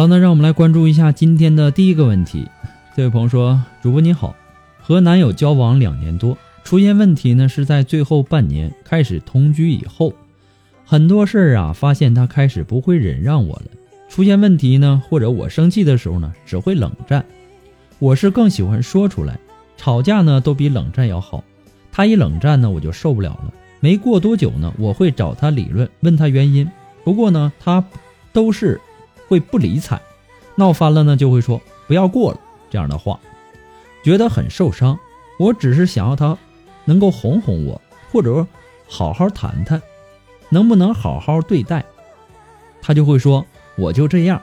了，那让我们来关注一下今天的第一个问题。这位朋友说：“主播你好，和男友交往两年多，出现问题呢是在最后半年开始同居以后，很多事儿啊，发现他开始不会忍让我了。出现问题呢，或者我生气的时候呢，只会冷战。我是更喜欢说出来，吵架呢都比冷战要好。他一冷战呢，我就受不了了。没过多久呢，我会找他理论，问他原因。不过呢，他都是。”会不理睬，闹翻了呢，就会说不要过了这样的话，觉得很受伤。我只是想要他能够哄哄我，或者说好好谈谈，能不能好好对待？他就会说我就这样，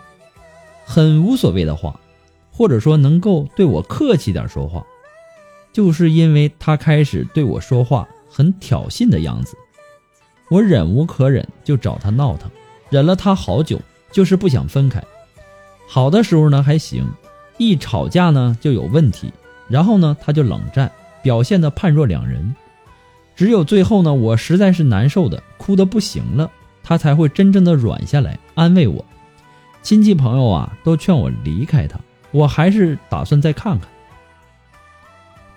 很无所谓的话，或者说能够对我客气点说话。就是因为他开始对我说话很挑衅的样子，我忍无可忍，就找他闹腾，忍了他好久。就是不想分开，好的时候呢还行，一吵架呢就有问题，然后呢他就冷战，表现的判若两人。只有最后呢，我实在是难受的，哭的不行了，他才会真正的软下来，安慰我。亲戚朋友啊都劝我离开他，我还是打算再看看。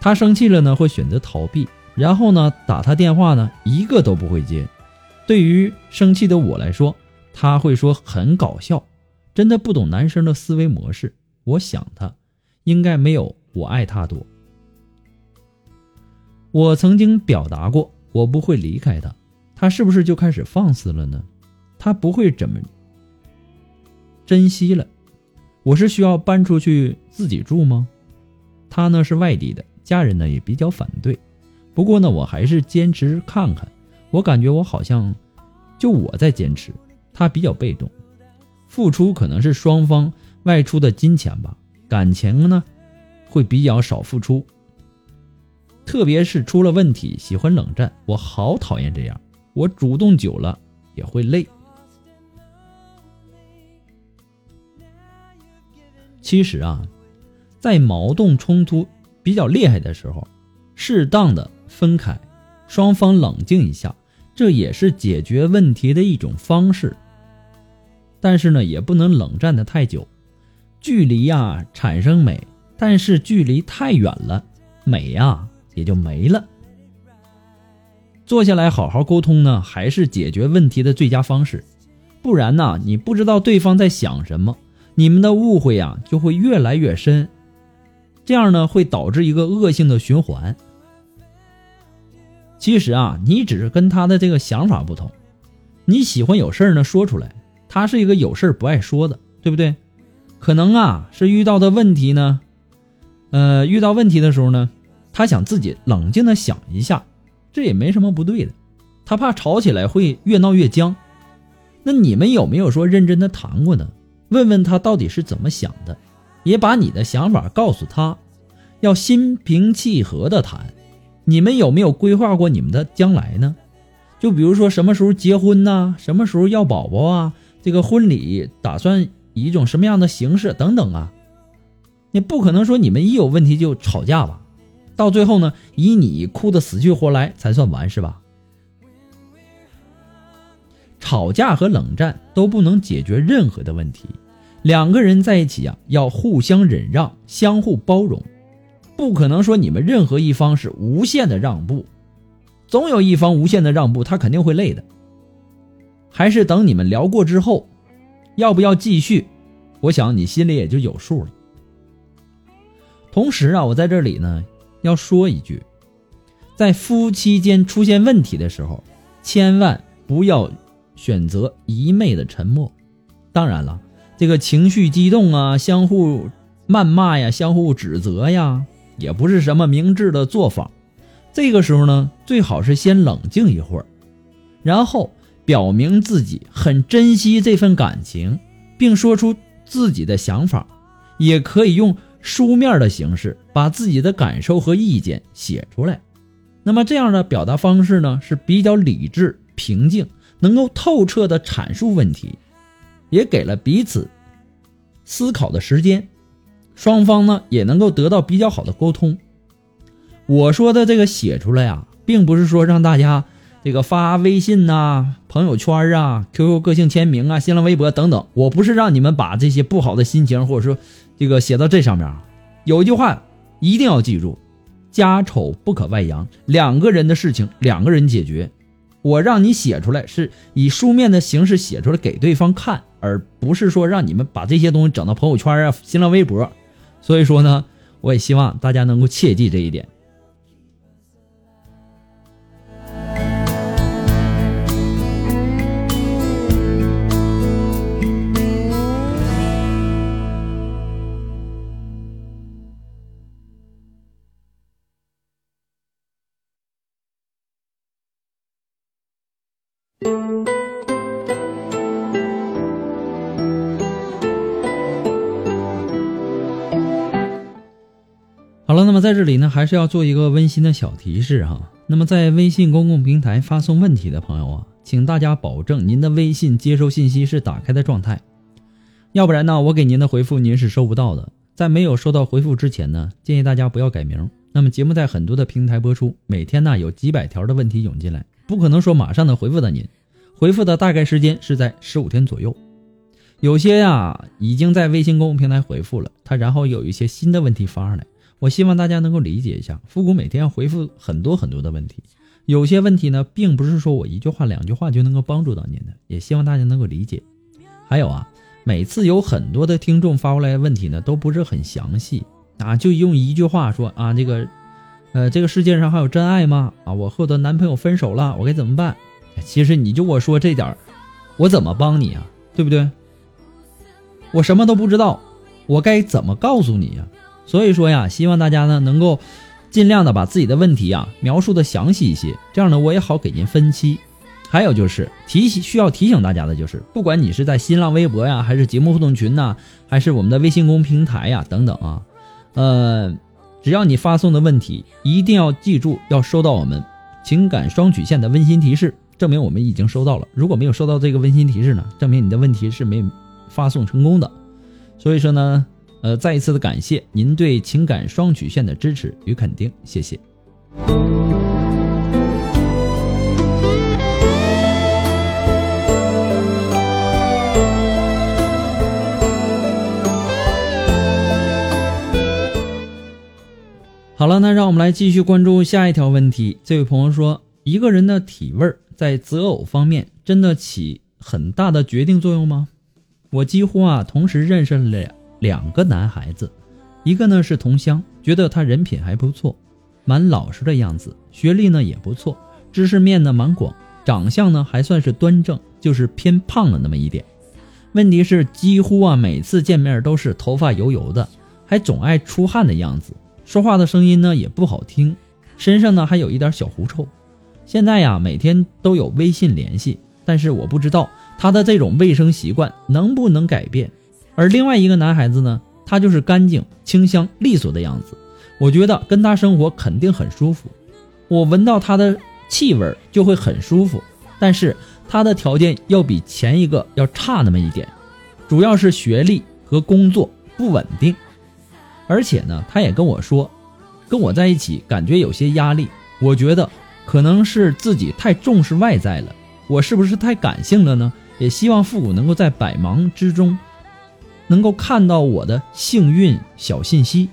他生气了呢，会选择逃避，然后呢打他电话呢一个都不会接。对于生气的我来说。他会说很搞笑，真的不懂男生的思维模式。我想他应该没有我爱他多。我曾经表达过，我不会离开他，他是不是就开始放肆了呢？他不会怎么珍惜了？我是需要搬出去自己住吗？他呢是外地的，家人呢也比较反对。不过呢，我还是坚持看看。我感觉我好像就我在坚持。他比较被动，付出可能是双方外出的金钱吧，感情呢会比较少付出。特别是出了问题喜欢冷战，我好讨厌这样。我主动久了也会累。其实啊，在矛盾冲突比较厉害的时候，适当的分开，双方冷静一下。这也是解决问题的一种方式，但是呢，也不能冷战的太久。距离呀产生美，但是距离太远了，美呀也就没了。坐下来好好沟通呢，还是解决问题的最佳方式。不然呢，你不知道对方在想什么，你们的误会呀就会越来越深，这样呢会导致一个恶性的循环。其实啊，你只是跟他的这个想法不同，你喜欢有事儿呢说出来，他是一个有事儿不爱说的，对不对？可能啊是遇到的问题呢，呃，遇到问题的时候呢，他想自己冷静的想一下，这也没什么不对的，他怕吵起来会越闹越僵。那你们有没有说认真的谈过呢？问问他到底是怎么想的，也把你的想法告诉他，要心平气和的谈。你们有没有规划过你们的将来呢？就比如说什么时候结婚呐，什么时候要宝宝啊？这个婚礼打算以一种什么样的形式等等啊？你不可能说你们一有问题就吵架吧？到最后呢，以你哭得死去活来才算完是吧？吵架和冷战都不能解决任何的问题，两个人在一起啊，要互相忍让，相互包容，不可能说你们任何一方是无限的让步，总有一方无限的让步，他肯定会累的。还是等你们聊过之后，要不要继续？我想你心里也就有数了。同时啊，我在这里呢要说一句，在夫妻间出现问题的时候，千万不要。选择一昧的沉默，当然了，这个情绪激动啊，相互谩骂呀，相互指责呀，也不是什么明智的做法。这个时候呢，最好是先冷静一会儿，然后表明自己很珍惜这份感情，并说出自己的想法，也可以用书面的形式把自己的感受和意见写出来。那么这样的表达方式呢，是比较理智、平静。能够透彻的阐述问题，也给了彼此思考的时间，双方呢也能够得到比较好的沟通。我说的这个写出来啊，并不是说让大家这个发微信呐、朋友圈啊、QQ 个性签名啊、新浪微博等等，我不是让你们把这些不好的心情或者说这个写到这上面。有一句话一定要记住：家丑不可外扬，两个人的事情两个人解决。我让你写出来，是以书面的形式写出来给对方看，而不是说让你们把这些东西整到朋友圈啊、新浪微博。所以说呢，我也希望大家能够切记这一点。好了，那么在这里呢，还是要做一个温馨的小提示哈。那么在微信公共平台发送问题的朋友啊，请大家保证您的微信接收信息是打开的状态，要不然呢，我给您的回复您是收不到的。在没有收到回复之前呢，建议大家不要改名。那么节目在很多的平台播出，每天呢有几百条的问题涌进来，不可能说马上能回复到您，回复的大概时间是在十五天左右。有些呀已经在微信公共平台回复了，他然后有一些新的问题发上来。我希望大家能够理解一下，复古每天要回复很多很多的问题，有些问题呢，并不是说我一句话两句话就能够帮助到您的，也希望大家能够理解。还有啊，每次有很多的听众发过来的问题呢，都不是很详细啊，就用一句话说啊，这个，呃，这个世界上还有真爱吗？啊，我和我的男朋友分手了，我该怎么办？其实你就我说这点我怎么帮你啊？对不对？我什么都不知道，我该怎么告诉你呀？所以说呀，希望大家呢能够尽量的把自己的问题啊描述的详细一些，这样呢我也好给您分期。还有就是提醒需要提醒大家的就是，不管你是在新浪微博呀，还是节目互动群呐，还是我们的微信公平台呀等等啊，呃，只要你发送的问题，一定要记住要收到我们情感双曲线的温馨提示，证明我们已经收到了。如果没有收到这个温馨提示呢，证明你的问题是没发送成功的。所以说呢。呃，再一次的感谢您对情感双曲线的支持与肯定，谢谢。好了，那让我们来继续关注下一条问题。这位朋友说，一个人的体味在择偶方面真的起很大的决定作用吗？我几乎啊同时认识了两个男孩子，一个呢是同乡，觉得他人品还不错，蛮老实的样子，学历呢也不错，知识面呢蛮广，长相呢还算是端正，就是偏胖了那么一点。问题是几乎啊每次见面都是头发油油的，还总爱出汗的样子，说话的声音呢也不好听，身上呢还有一点小狐臭。现在呀每天都有微信联系，但是我不知道他的这种卫生习惯能不能改变。而另外一个男孩子呢，他就是干净、清香、利索的样子，我觉得跟他生活肯定很舒服，我闻到他的气味就会很舒服。但是。他的条件要比前一个要差那么一点，主要是学历和工作不稳定，而且呢，他也跟我说，跟我在一起感觉有些压力。我觉得可能是自己太重视外在了，我是不是太感性了呢？也希望复古能够在百忙之中，能够看到我的幸运小信息。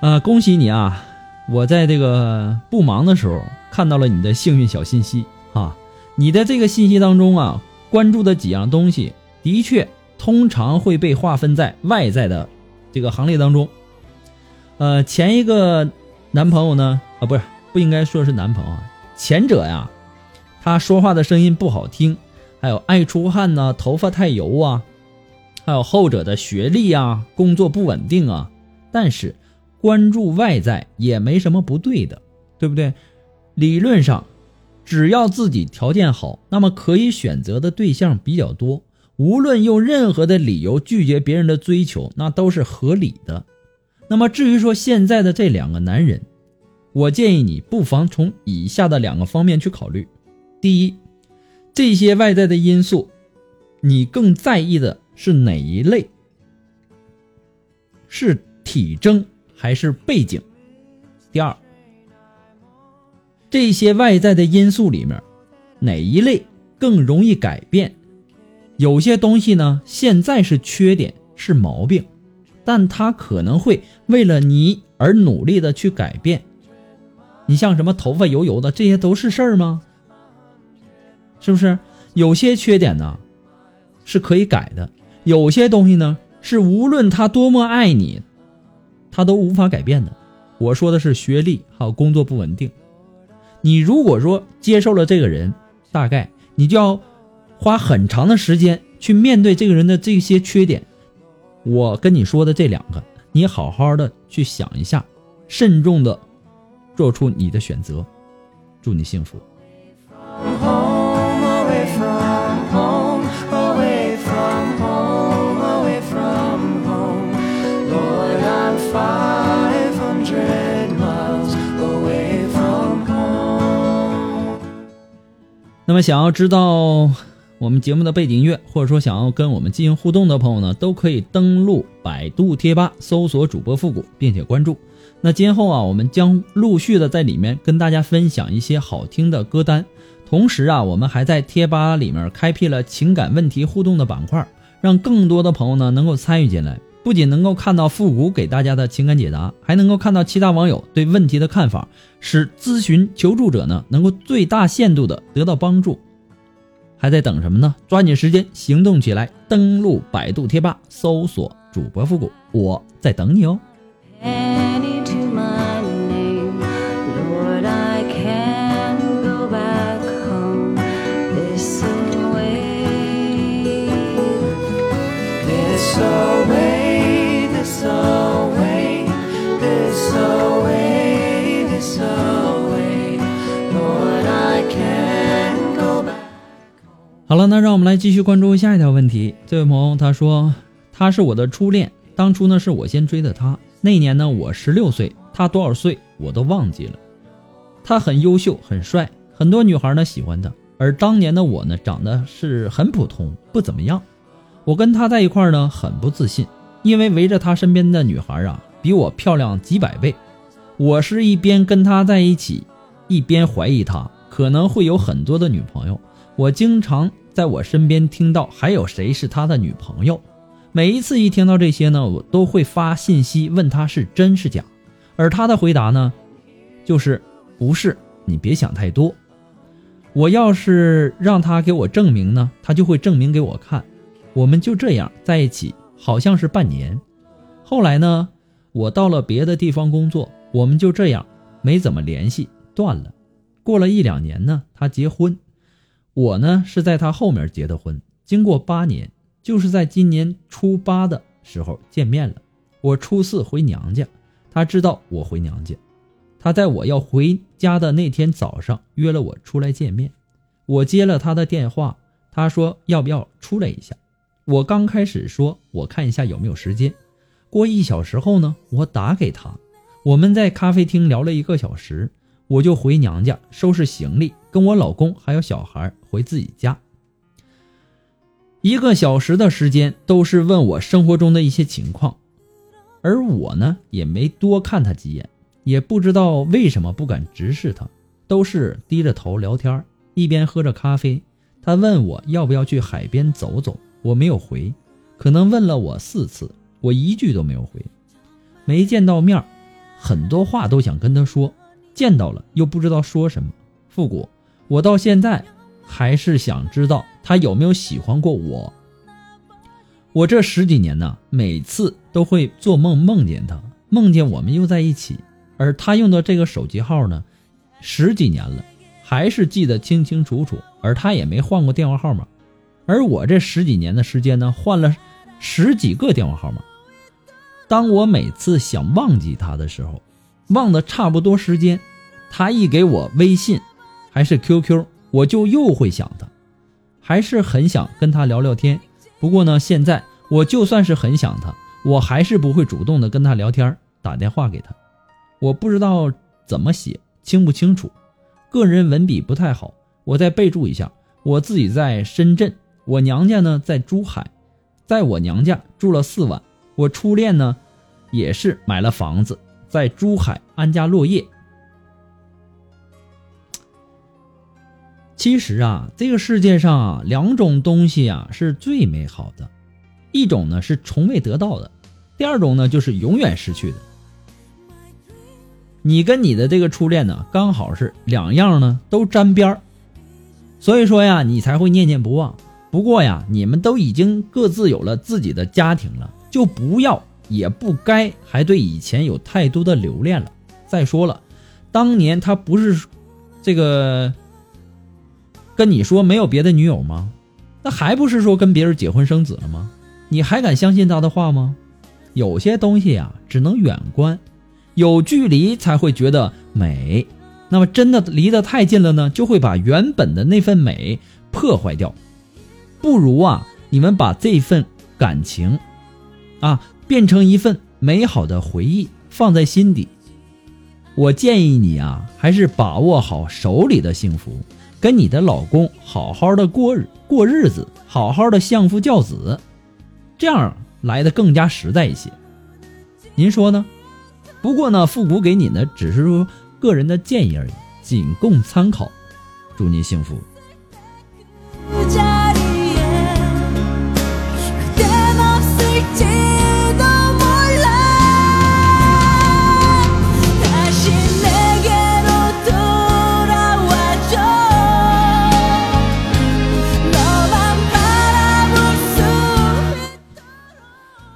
啊，恭喜你啊！我在这个不忙的时候。看到了你的幸运小信息啊！你的这个信息当中啊，关注的几样东西，的确通常会被划分在外在的这个行列当中。呃，前一个男朋友呢，啊，不是不应该说是男朋友啊，前者呀，他说话的声音不好听，还有爱出汗呐，头发太油啊，还有后者的学历啊，工作不稳定啊。但是关注外在也没什么不对的，对不对？理论上，只要自己条件好，那么可以选择的对象比较多。无论用任何的理由拒绝别人的追求，那都是合理的。那么至于说现在的这两个男人，我建议你不妨从以下的两个方面去考虑：第一，这些外在的因素，你更在意的是哪一类？是体征还是背景？第二。这些外在的因素里面，哪一类更容易改变？有些东西呢，现在是缺点，是毛病，但它可能会为了你而努力的去改变。你像什么头发油油的，这些都是事儿吗？是不是？有些缺点呢，是可以改的；有些东西呢，是无论他多么爱你，他都无法改变的。我说的是学历还有工作不稳定。你如果说接受了这个人，大概你就要花很长的时间去面对这个人的这些缺点。我跟你说的这两个，你好好的去想一下，慎重的做出你的选择。祝你幸福。那么，想要知道我们节目的背景音乐，或者说想要跟我们进行互动的朋友呢，都可以登录百度贴吧，搜索主播复古，并且关注。那今后啊，我们将陆续的在里面跟大家分享一些好听的歌单，同时啊，我们还在贴吧里面开辟了情感问题互动的板块，让更多的朋友呢能够参与进来。不仅能够看到复古给大家的情感解答，还能够看到其他网友对问题的看法，使咨询求助者呢能够最大限度的得到帮助。还在等什么呢？抓紧时间行动起来！登录百度贴吧，搜索主播复古，我在等你哦。好了，那让我们来继续关注下一条问题。这位朋友他说，他是我的初恋，当初呢是我先追的他。那年呢我十六岁，他多少岁我都忘记了。他很优秀，很帅，很多女孩呢喜欢他。而当年的我呢长得是很普通，不怎么样。我跟他在一块呢很不自信，因为围着他身边的女孩啊比我漂亮几百倍。我是一边跟他在一起，一边怀疑他可能会有很多的女朋友。我经常。在我身边听到还有谁是他的女朋友？每一次一听到这些呢，我都会发信息问他是真是假，而他的回答呢，就是不是，你别想太多。我要是让他给我证明呢，他就会证明给我看。我们就这样在一起，好像是半年。后来呢，我到了别的地方工作，我们就这样没怎么联系，断了。过了一两年呢，他结婚，我呢是在他后面结的婚。经过八年，就是在今年初八的时候见面了。我初四回娘家，他知道我回娘家。他在我要回家的那天早上约了我出来见面，我接了他的电话，他说要不要出来一下。我刚开始说我看一下有没有时间。过一小时后呢，我打给他，我们在咖啡厅聊了一个小时，我就回娘家收拾行李，跟我老公还有小孩回自己家。一个小时的时间都是问我生活中的一些情况，而我呢也没多看他几眼。也不知道为什么不敢直视他，都是低着头聊天，一边喝着咖啡。他问我要不要去海边走走，我没有回，可能问了我四次，我一句都没有回。没见到面，很多话都想跟他说，见到了又不知道说什么。复古，我到现在还是想知道他有没有喜欢过我。我这十几年呢，每次都会做梦梦见他，梦见我们又在一起。而他用的这个手机号呢，十几年了，还是记得清清楚楚。而他也没换过电话号码，而我这十几年的时间呢，换了十几个电话号码。当我每次想忘记他的时候，忘的差不多时间，他一给我微信，还是 QQ，我就又会想他，还是很想跟他聊聊天。不过呢，现在我就算是很想他，我还是不会主动的跟他聊天，打电话给他。我不知道怎么写，清不清楚，个人文笔不太好。我再备注一下，我自己在深圳，我娘家呢在珠海，在我娘家住了四晚。我初恋呢，也是买了房子在珠海安家落叶。其实啊，这个世界上啊，两种东西啊是最美好的，一种呢是从未得到的，第二种呢就是永远失去的。你跟你的这个初恋呢，刚好是两样呢，都沾边儿，所以说呀，你才会念念不忘。不过呀，你们都已经各自有了自己的家庭了，就不要也不该还对以前有太多的留恋了。再说了，当年他不是这个跟你说没有别的女友吗？那还不是说跟别人结婚生子了吗？你还敢相信他的话吗？有些东西呀，只能远观。有距离才会觉得美，那么真的离得太近了呢，就会把原本的那份美破坏掉。不如啊，你们把这份感情，啊，变成一份美好的回忆，放在心底。我建议你啊，还是把握好手里的幸福，跟你的老公好好的过日过日子，好好的相夫教子，这样来的更加实在一些。您说呢？不过呢，复古给你的只是说个人的建议而已，仅供参考。祝您幸福。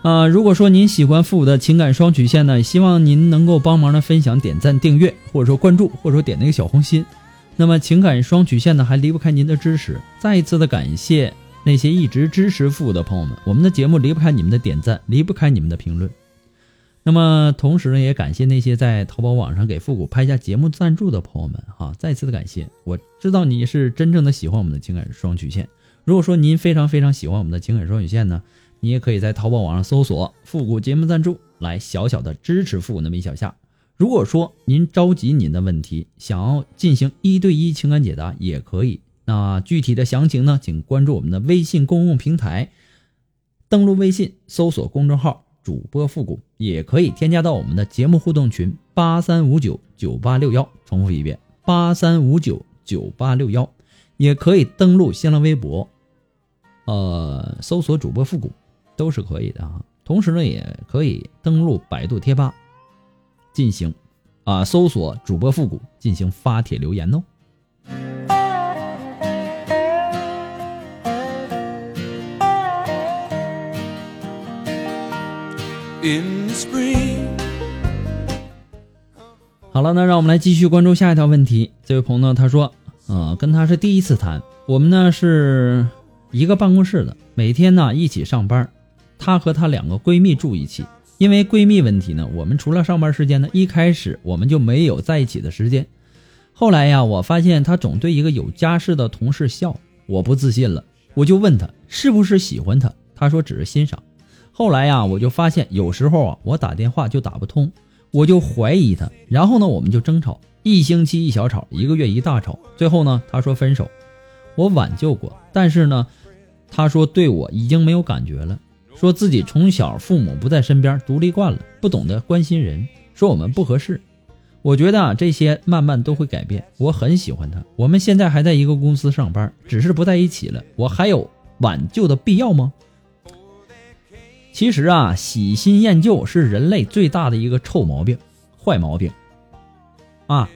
啊，如果说您喜欢复古的情感双曲线呢，希望您能够帮忙的分享、点赞、订阅，或者说关注，或者说点那个小红心。那么情感双曲线呢，还离不开您的支持。再一次的感谢那些一直支持复古的朋友们，我们的节目离不开你们的点赞，离不开你们的评论。那么同时呢，也感谢那些在淘宝网上给复古拍下节目赞助的朋友们，哈，再次的感谢。我知道你是真正的喜欢我们的情感双曲线。如果说您非常非常喜欢我们的情感双曲线呢？你也可以在淘宝网上搜索“复古节目赞助”来小小的支持复古那么一小下。如果说您着急您的问题，想要进行一对一情感解答，也可以。那具体的详情呢，请关注我们的微信公共平台，登录微信搜索公众号“主播复古”，也可以添加到我们的节目互动群八三五九九八六幺。重复一遍，八三五九九八六幺。也可以登录新浪微博，呃，搜索主播复古。都是可以的啊，同时呢也可以登录百度贴吧进行啊搜索主播复古进行发帖留言哦。好了，那让我们来继续关注下一条问题，这位朋友呢，他说啊跟他是第一次谈，我们呢是一个办公室的，每天呢一起上班。她和她两个闺蜜住一起，因为闺蜜问题呢，我们除了上班时间呢，一开始我们就没有在一起的时间。后来呀，我发现她总对一个有家室的同事笑，我不自信了，我就问她是不是喜欢他，她说只是欣赏。后来呀，我就发现有时候啊，我打电话就打不通。我就怀疑他，然后呢，我们就争吵，一星期一小吵，一个月一大吵，最后呢，她说分手，我挽救过，但是呢，他说对我已经没有感觉了，说自己从小父母不在身边，独立惯了，不懂得关心人，说我们不合适。我觉得啊，这些慢慢都会改变。我很喜欢他，我们现在还在一个公司上班，只是不在一起了。我还有挽救的必要吗？其实啊，喜新厌旧是人类最大的一个臭毛病、坏毛病，啊，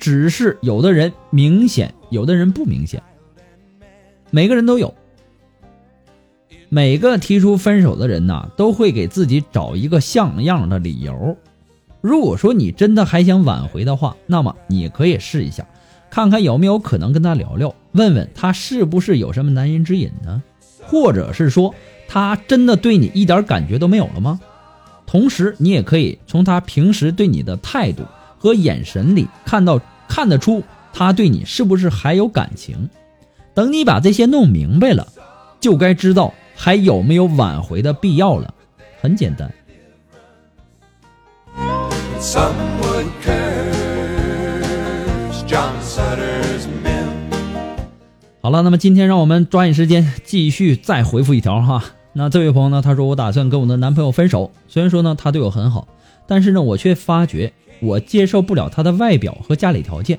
只是有的人明显，有的人不明显，每个人都有。每个提出分手的人呐，都会给自己找一个像样的理由。如果说你真的还想挽回的话，那么你可以试一下，看看有没有可能跟他聊聊，问问他是不是有什么难言之隐呢？或者是说。他真的对你一点感觉都没有了吗？同时，你也可以从他平时对你的态度和眼神里看到看得出他对你是不是还有感情。等你把这些弄明白了，就该知道还有没有挽回的必要了。很简单。好了，那么今天让我们抓紧时间继续再回复一条哈。那这位朋友呢？他说我打算跟我的男朋友分手。虽然说呢他对我很好，但是呢我却发觉我接受不了他的外表和家里条件。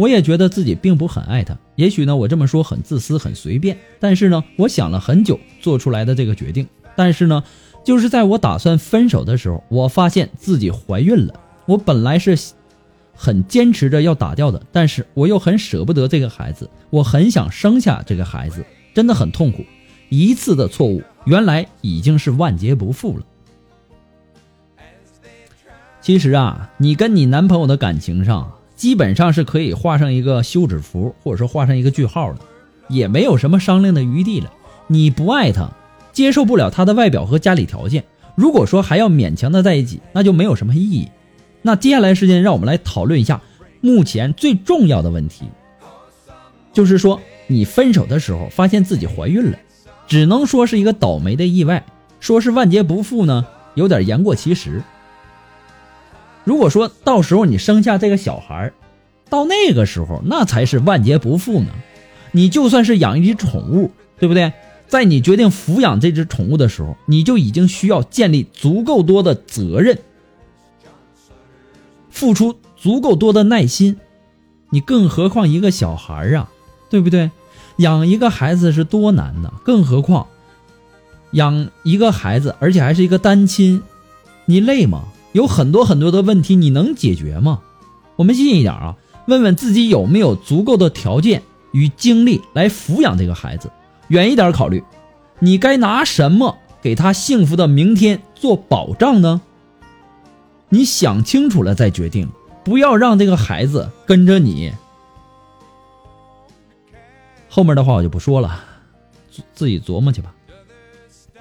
我也觉得自己并不很爱他。也许呢我这么说很自私很随便，但是呢我想了很久做出来的这个决定。但是呢就是在我打算分手的时候，我发现自己怀孕了。我本来是很坚持着要打掉的，但是我又很舍不得这个孩子，我很想生下这个孩子，真的很痛苦。一次的错误。原来已经是万劫不复了。其实啊，你跟你男朋友的感情上，基本上是可以画上一个休止符，或者说画上一个句号的，也没有什么商量的余地了。你不爱他，接受不了他的外表和家里条件，如果说还要勉强的在一起，那就没有什么意义。那接下来时间，让我们来讨论一下目前最重要的问题，就是说你分手的时候发现自己怀孕了。只能说是一个倒霉的意外，说是万劫不复呢，有点言过其实。如果说到时候你生下这个小孩到那个时候那才是万劫不复呢。你就算是养一只宠物，对不对？在你决定抚养这只宠物的时候，你就已经需要建立足够多的责任，付出足够多的耐心，你更何况一个小孩啊，对不对？养一个孩子是多难呢，更何况养一个孩子，而且还是一个单亲，你累吗？有很多很多的问题，你能解决吗？我们近一点啊，问问自己有没有足够的条件与精力来抚养这个孩子。远一点考虑，你该拿什么给他幸福的明天做保障呢？你想清楚了再决定，不要让这个孩子跟着你。后面的话我就不说了，自己琢磨去吧。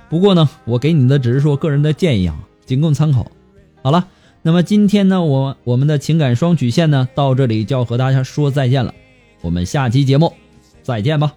不过呢，我给你的只是说个人的建议啊，仅供参考。好了，那么今天呢，我我们的情感双曲线呢，到这里就要和大家说再见了。我们下期节目再见吧。